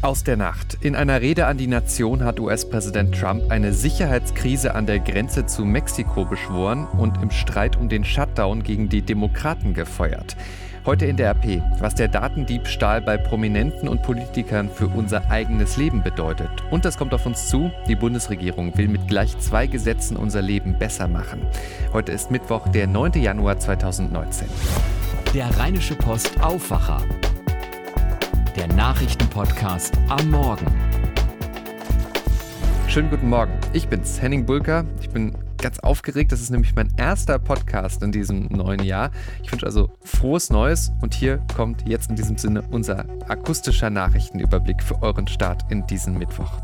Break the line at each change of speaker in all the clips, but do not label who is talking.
Aus der Nacht. In einer Rede an die Nation hat US-Präsident Trump eine Sicherheitskrise an der Grenze zu Mexiko beschworen und im Streit um den Shutdown gegen die Demokraten gefeuert. Heute in der RP, was der Datendiebstahl bei Prominenten und Politikern für unser eigenes Leben bedeutet. Und das kommt auf uns zu, die Bundesregierung will mit gleich zwei Gesetzen unser Leben besser machen. Heute ist Mittwoch, der 9. Januar 2019.
Der Rheinische Post Aufwacher der Nachrichtenpodcast am Morgen.
Schönen guten Morgen. Ich bin's, Henning Bulker. Ich bin ganz aufgeregt. Das ist nämlich mein erster Podcast in diesem neuen Jahr. Ich wünsche also frohes Neues und hier kommt jetzt in diesem Sinne unser akustischer Nachrichtenüberblick für euren Start in diesen Mittwoch.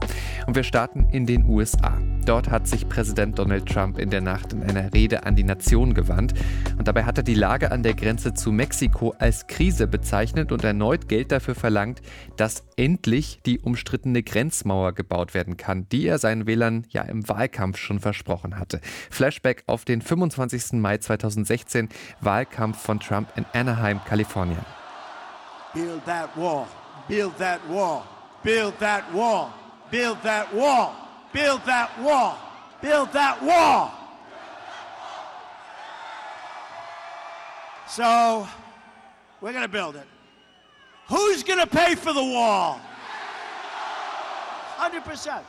Und wir starten in den USA. Dort hat sich Präsident Donald Trump in der Nacht in einer Rede an die Nation gewandt und dabei hat er die Lage an der Grenze zu Mexiko als Krise bezeichnet und erneut Geld dafür verlangt, dass endlich die umstrittene Grenzmauer gebaut werden kann, die er seinen Wählern ja im Wahlkampf schon versprochen hatte. Flashback auf den 25. Mai 2016, Wahlkampf von Trump in Anaheim, Kalifornien. Build that wall, build that wall, build that wall, build that wall, build that wall, build that wall. So, we're going to build it. Who's going to pay for the wall? 100%.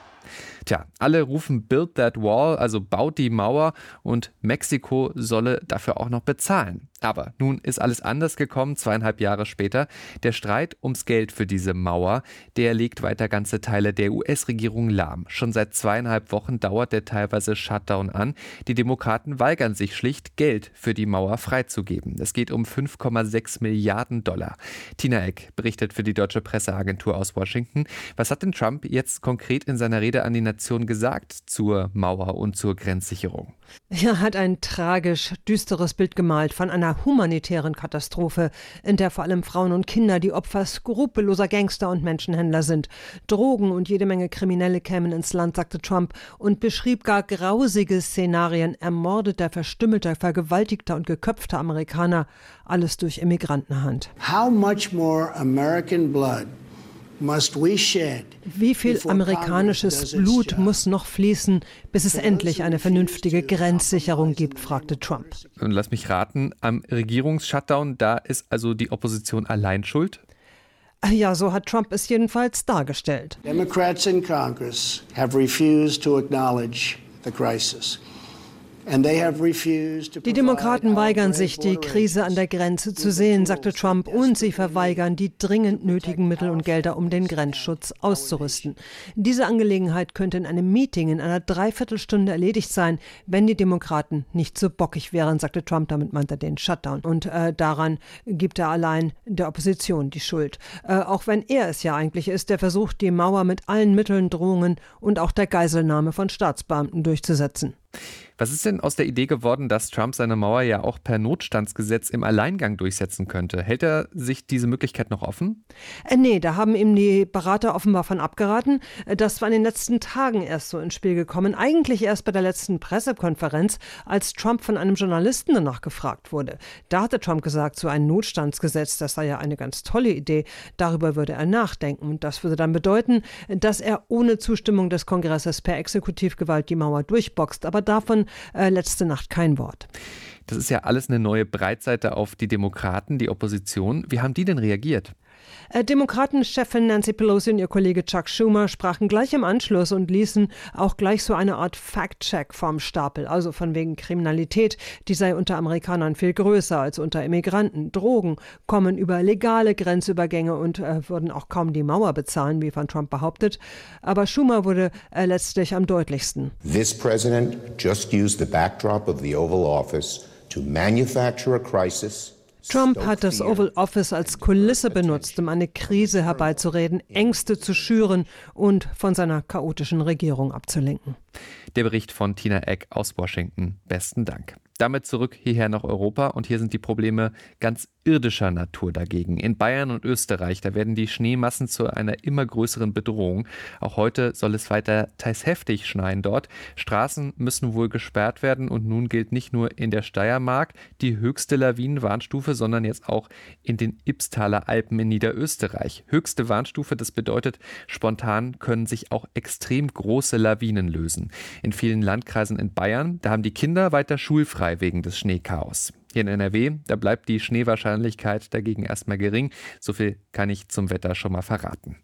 Tja, alle rufen Build that wall, also baut die Mauer und Mexiko solle dafür auch noch bezahlen. Aber nun ist alles anders gekommen, zweieinhalb Jahre später. Der Streit ums Geld für diese Mauer, der legt weiter ganze Teile der US-Regierung lahm. Schon seit zweieinhalb Wochen dauert der teilweise Shutdown an. Die Demokraten weigern sich schlicht, Geld für die Mauer freizugeben. Es geht um 5,6 Milliarden Dollar. Tina Eck berichtet für die deutsche Presseagentur aus Washington. Was hat denn Trump jetzt konkret in seiner Rede an die Nation gesagt zur Mauer und zur Grenzsicherung?
Er hat ein tragisch düsteres Bild gemalt von einer humanitären Katastrophe, in der vor allem Frauen und Kinder die Opfer skrupelloser Gangster und Menschenhändler sind. Drogen und jede Menge Kriminelle kämen ins Land, sagte Trump und beschrieb gar grausige Szenarien ermordeter, verstümmelter, vergewaltigter und geköpfter Amerikaner, alles durch Immigrantenhand. How much more American blood wie viel amerikanisches Blut muss noch fließen, bis es endlich eine vernünftige Grenzsicherung gibt, fragte Trump.
Und lass mich raten, am Regierungsshutdown, da ist also die Opposition allein schuld?
Ja, so hat Trump es jedenfalls dargestellt. Democrats in Congress have refused to acknowledge the crisis. Die Demokraten weigern sich, die Krise an der Grenze zu sehen, sagte Trump, und sie verweigern die dringend nötigen Mittel und Gelder, um den Grenzschutz auszurüsten. Diese Angelegenheit könnte in einem Meeting in einer Dreiviertelstunde erledigt sein, wenn die Demokraten nicht so bockig wären, sagte Trump. Damit meint er den Shutdown. Und äh, daran gibt er allein der Opposition die Schuld. Äh, auch wenn er es ja eigentlich ist, der versucht, die Mauer mit allen Mitteln, Drohungen und auch der Geiselnahme von Staatsbeamten durchzusetzen.
Was ist denn aus der Idee geworden, dass Trump seine Mauer ja auch per Notstandsgesetz im Alleingang durchsetzen könnte? Hält er sich diese Möglichkeit noch offen?
Äh, nee, da haben ihm die Berater offenbar von abgeraten. Äh, das war in den letzten Tagen erst so ins Spiel gekommen. Eigentlich erst bei der letzten Pressekonferenz, als Trump von einem Journalisten danach gefragt wurde. Da hatte Trump gesagt, so ein Notstandsgesetz, das sei ja eine ganz tolle Idee. Darüber würde er nachdenken. Und das würde dann bedeuten, dass er ohne Zustimmung des Kongresses per Exekutivgewalt die Mauer durchboxt. Aber davon äh, letzte Nacht kein Wort.
Das ist ja alles eine neue Breitseite auf die Demokraten, die Opposition. Wie haben die denn reagiert?
Äh, Demokratenchefin Nancy Pelosi und ihr Kollege Chuck Schumer sprachen gleich im Anschluss und ließen auch gleich so eine Art Fact-Check vom Stapel, also von wegen Kriminalität, die sei unter Amerikanern viel größer als unter Immigranten. Drogen kommen über legale Grenzübergänge und äh, würden auch kaum die Mauer bezahlen, wie von Trump behauptet. Aber Schumer wurde äh, letztlich am deutlichsten. This president just used the backdrop of the Oval Office to manufacture a crisis Trump hat das Oval Office als Kulisse benutzt, um eine Krise herbeizureden, Ängste zu schüren und von seiner chaotischen Regierung abzulenken.
Der Bericht von Tina Eck aus Washington. Besten Dank. Damit zurück hierher nach Europa und hier sind die Probleme ganz irdischer Natur dagegen. In Bayern und Österreich, da werden die Schneemassen zu einer immer größeren Bedrohung. Auch heute soll es weiter teils heftig schneien dort. Straßen müssen wohl gesperrt werden und nun gilt nicht nur in der Steiermark die höchste Lawinenwarnstufe, sondern jetzt auch in den Ibstaler Alpen in Niederösterreich. Höchste Warnstufe, das bedeutet, spontan können sich auch extrem große Lawinen lösen. In vielen Landkreisen in Bayern, da haben die Kinder weiter schulfrei wegen des Schneechaos. Hier in NRW, da bleibt die Schneewahrscheinlichkeit dagegen erstmal gering. So viel kann ich zum Wetter schon mal verraten.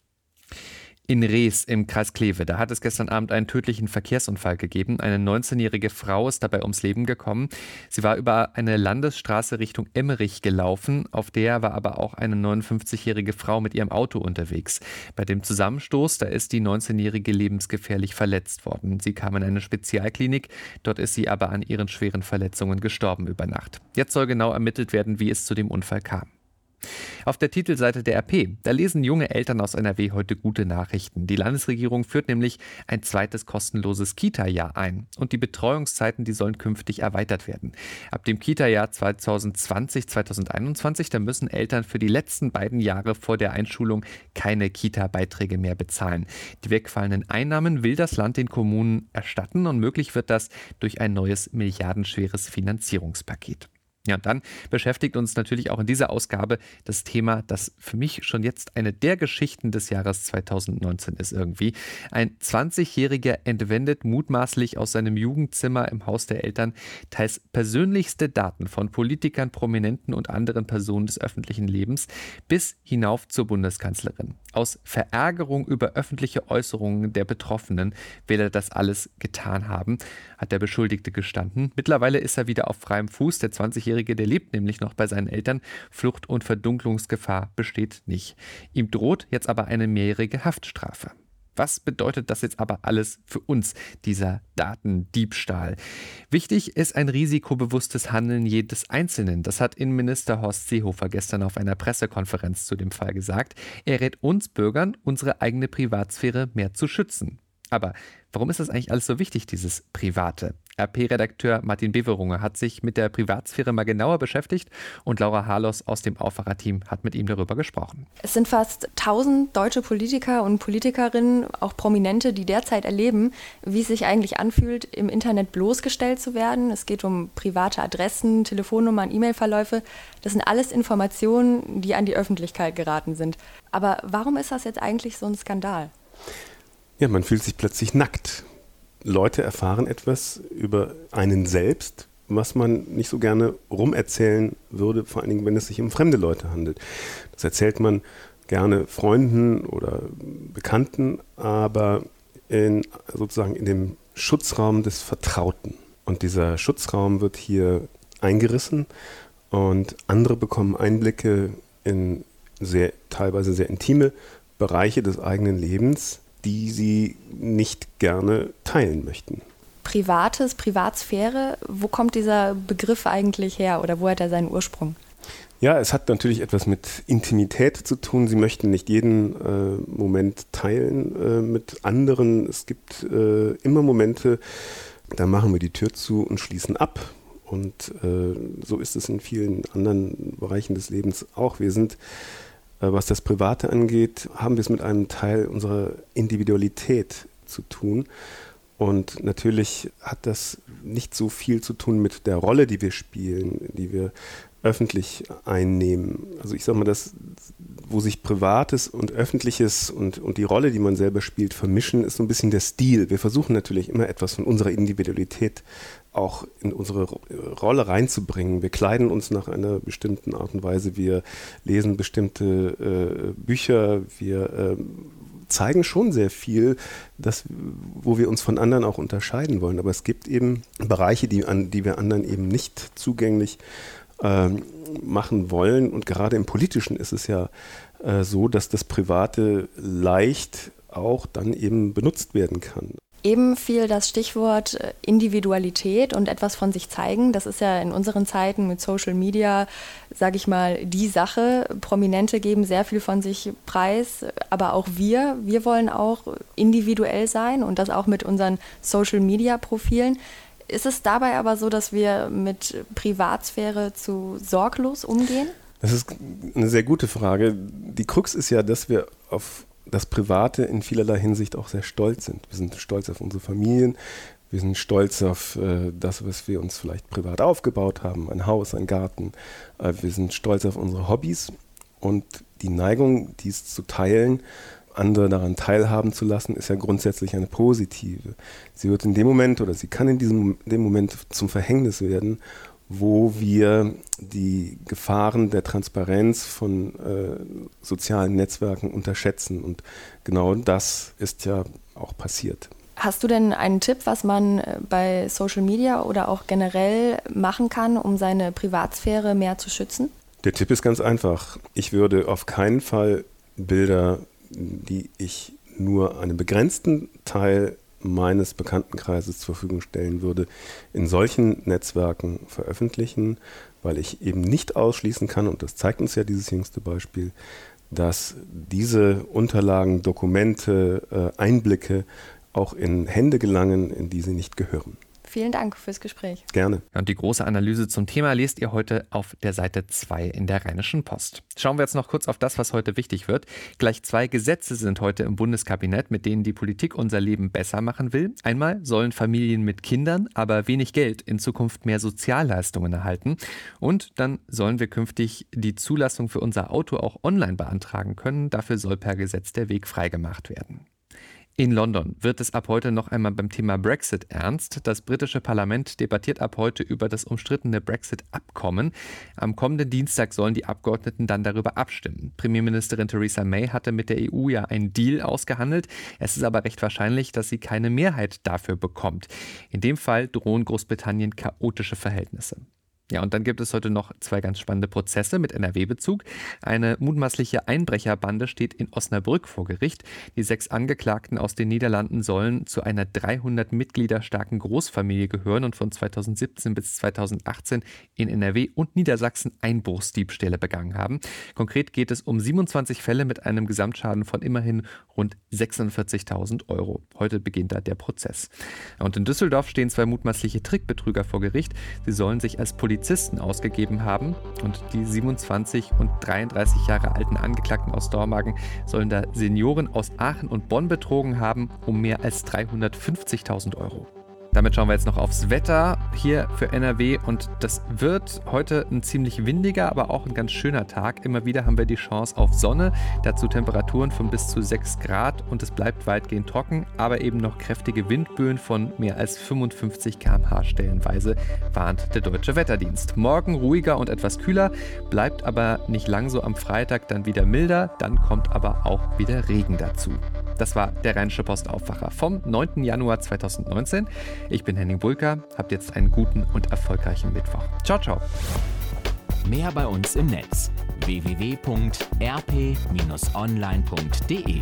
In Rees im Kreis Kleve, da hat es gestern Abend einen tödlichen Verkehrsunfall gegeben. Eine 19-jährige Frau ist dabei ums Leben gekommen. Sie war über eine Landesstraße Richtung Emmerich gelaufen. Auf der war aber auch eine 59-jährige Frau mit ihrem Auto unterwegs. Bei dem Zusammenstoß, da ist die 19-jährige lebensgefährlich verletzt worden. Sie kam in eine Spezialklinik. Dort ist sie aber an ihren schweren Verletzungen gestorben über Nacht. Jetzt soll genau ermittelt werden, wie es zu dem Unfall kam. Auf der Titelseite der RP, da lesen junge Eltern aus NRW heute gute Nachrichten. Die Landesregierung führt nämlich ein zweites kostenloses Kita-Jahr ein. Und die Betreuungszeiten, die sollen künftig erweitert werden. Ab dem Kita-Jahr 2020, 2021, da müssen Eltern für die letzten beiden Jahre vor der Einschulung keine Kita-Beiträge mehr bezahlen. Die wegfallenden Einnahmen will das Land den Kommunen erstatten und möglich wird das durch ein neues milliardenschweres Finanzierungspaket. Ja, und dann beschäftigt uns natürlich auch in dieser Ausgabe das Thema, das für mich schon jetzt eine der Geschichten des Jahres 2019 ist irgendwie. Ein 20-Jähriger entwendet mutmaßlich aus seinem Jugendzimmer im Haus der Eltern teils persönlichste Daten von Politikern, Prominenten und anderen Personen des öffentlichen Lebens bis hinauf zur Bundeskanzlerin. Aus Verärgerung über öffentliche Äußerungen der Betroffenen will er das alles getan haben, hat der Beschuldigte gestanden. Mittlerweile ist er wieder auf freiem Fuß. Der 20-Jährige 20-Jährige, der lebt nämlich noch bei seinen Eltern. Flucht- und Verdunklungsgefahr besteht nicht. Ihm droht jetzt aber eine mehrjährige Haftstrafe. Was bedeutet das jetzt aber alles für uns, dieser Datendiebstahl? Wichtig ist ein risikobewusstes Handeln jedes Einzelnen. Das hat Innenminister Horst Seehofer gestern auf einer Pressekonferenz zu dem Fall gesagt. Er rät uns Bürgern, unsere eigene Privatsphäre mehr zu schützen. Aber warum ist das eigentlich alles so wichtig, dieses Private? RP-Redakteur Martin Beverunge hat sich mit der Privatsphäre mal genauer beschäftigt und Laura Harlos aus dem Aufwacherteam hat mit ihm darüber gesprochen.
Es sind fast 1000 deutsche Politiker und Politikerinnen, auch Prominente, die derzeit erleben, wie es sich eigentlich anfühlt, im Internet bloßgestellt zu werden. Es geht um private Adressen, Telefonnummern, E-Mail-Verläufe. Das sind alles Informationen, die an die Öffentlichkeit geraten sind. Aber warum ist das jetzt eigentlich so ein Skandal?
Ja, man fühlt sich plötzlich nackt. Leute erfahren etwas über einen selbst, was man nicht so gerne rumerzählen würde, vor allen Dingen, wenn es sich um fremde Leute handelt. Das erzählt man gerne Freunden oder Bekannten, aber in, sozusagen in dem Schutzraum des Vertrauten. Und dieser Schutzraum wird hier eingerissen und andere bekommen Einblicke in sehr, teilweise sehr intime Bereiche des eigenen Lebens, die sie nicht gerne teilen möchten.
Privates, Privatsphäre, wo kommt dieser Begriff eigentlich her oder wo hat er seinen Ursprung?
Ja, es hat natürlich etwas mit Intimität zu tun. Sie möchten nicht jeden äh, Moment teilen äh, mit anderen. Es gibt äh, immer Momente, da machen wir die Tür zu und schließen ab. Und äh, so ist es in vielen anderen Bereichen des Lebens auch. Wir sind was das Private angeht, haben wir es mit einem Teil unserer Individualität zu tun. Und natürlich hat das nicht so viel zu tun mit der Rolle, die wir spielen, die wir öffentlich einnehmen. Also ich sage mal, das, wo sich Privates und Öffentliches und, und die Rolle, die man selber spielt, vermischen, ist so ein bisschen der Stil. Wir versuchen natürlich immer etwas von unserer Individualität auch in unsere Rolle reinzubringen. Wir kleiden uns nach einer bestimmten Art und Weise, wir lesen bestimmte äh, Bücher, wir äh, zeigen schon sehr viel, dass, wo wir uns von anderen auch unterscheiden wollen. Aber es gibt eben Bereiche, die, an, die wir anderen eben nicht zugänglich ähm, machen wollen. Und gerade im Politischen ist es ja äh, so, dass das Private leicht auch dann eben benutzt werden kann.
Eben fiel das Stichwort äh, Individualität und etwas von sich zeigen. Das ist ja in unseren Zeiten mit Social Media, sage ich mal, die Sache. Prominente geben sehr viel von sich preis, aber auch wir, wir wollen auch individuell sein und das auch mit unseren Social Media Profilen. Ist es dabei aber so, dass wir mit Privatsphäre zu sorglos umgehen?
Das ist eine sehr gute Frage. Die Krux ist ja, dass wir auf das Private in vielerlei Hinsicht auch sehr stolz sind. Wir sind stolz auf unsere Familien, wir sind stolz auf äh, das, was wir uns vielleicht privat aufgebaut haben, ein Haus, ein Garten. Äh, wir sind stolz auf unsere Hobbys und die Neigung, dies zu teilen, andere daran teilhaben zu lassen, ist ja grundsätzlich eine positive. Sie wird in dem Moment oder sie kann in diesem dem Moment zum Verhängnis werden, wo wir die Gefahren der Transparenz von äh, sozialen Netzwerken unterschätzen. Und genau das ist ja auch passiert.
Hast du denn einen Tipp, was man äh, bei Social Media oder auch generell machen kann, um seine Privatsphäre mehr zu schützen?
Der Tipp ist ganz einfach. Ich würde auf keinen Fall Bilder, die ich nur einem begrenzten Teil meines Bekanntenkreises zur Verfügung stellen würde, in solchen Netzwerken veröffentlichen, weil ich eben nicht ausschließen kann, und das zeigt uns ja dieses jüngste Beispiel, dass diese Unterlagen, Dokumente, äh, Einblicke auch in Hände gelangen, in die sie nicht gehören.
Vielen Dank fürs Gespräch.
Gerne.
Und die große Analyse zum Thema lest ihr heute auf der Seite 2 in der Rheinischen Post. Schauen wir jetzt noch kurz auf das, was heute wichtig wird. Gleich zwei Gesetze sind heute im Bundeskabinett, mit denen die Politik unser Leben besser machen will. Einmal sollen Familien mit Kindern, aber wenig Geld in Zukunft mehr Sozialleistungen erhalten. Und dann sollen wir künftig die Zulassung für unser Auto auch online beantragen können. Dafür soll per Gesetz der Weg freigemacht werden. In London wird es ab heute noch einmal beim Thema Brexit ernst. Das britische Parlament debattiert ab heute über das umstrittene Brexit-Abkommen. Am kommenden Dienstag sollen die Abgeordneten dann darüber abstimmen. Premierministerin Theresa May hatte mit der EU ja einen Deal ausgehandelt. Es ist aber recht wahrscheinlich, dass sie keine Mehrheit dafür bekommt. In dem Fall drohen Großbritannien chaotische Verhältnisse. Ja, und dann gibt es heute noch zwei ganz spannende Prozesse mit NRW-Bezug. Eine mutmaßliche Einbrecherbande steht in Osnabrück vor Gericht. Die sechs Angeklagten aus den Niederlanden sollen zu einer 300 Mitglieder starken Großfamilie gehören und von 2017 bis 2018 in NRW und Niedersachsen Einbruchsdiebstähle begangen haben. Konkret geht es um 27 Fälle mit einem Gesamtschaden von immerhin rund 46.000 Euro. Heute beginnt da der Prozess. Und in Düsseldorf stehen zwei mutmaßliche Trickbetrüger vor Gericht. Sie sollen sich als Polizei Polizisten ausgegeben haben. Und die 27 und 33 Jahre alten Angeklagten aus Dormagen sollen da Senioren aus Aachen und Bonn betrogen haben um mehr als 350.000 Euro. Damit schauen wir jetzt noch aufs Wetter hier für NRW und das wird heute ein ziemlich windiger, aber auch ein ganz schöner Tag. Immer wieder haben wir die Chance auf Sonne, dazu Temperaturen von bis zu 6 Grad und es bleibt weitgehend trocken, aber eben noch kräftige Windböen von mehr als 55 km/h stellenweise, warnt der Deutsche Wetterdienst. Morgen ruhiger und etwas kühler, bleibt aber nicht lang so am Freitag dann wieder milder, dann kommt aber auch wieder Regen dazu. Das war der Rheinische Postaufwacher vom 9. Januar 2019. Ich bin Henning Bulka, habt jetzt einen guten und erfolgreichen Mittwoch. Ciao, ciao.
Mehr bei uns im Netz www.rp-online.de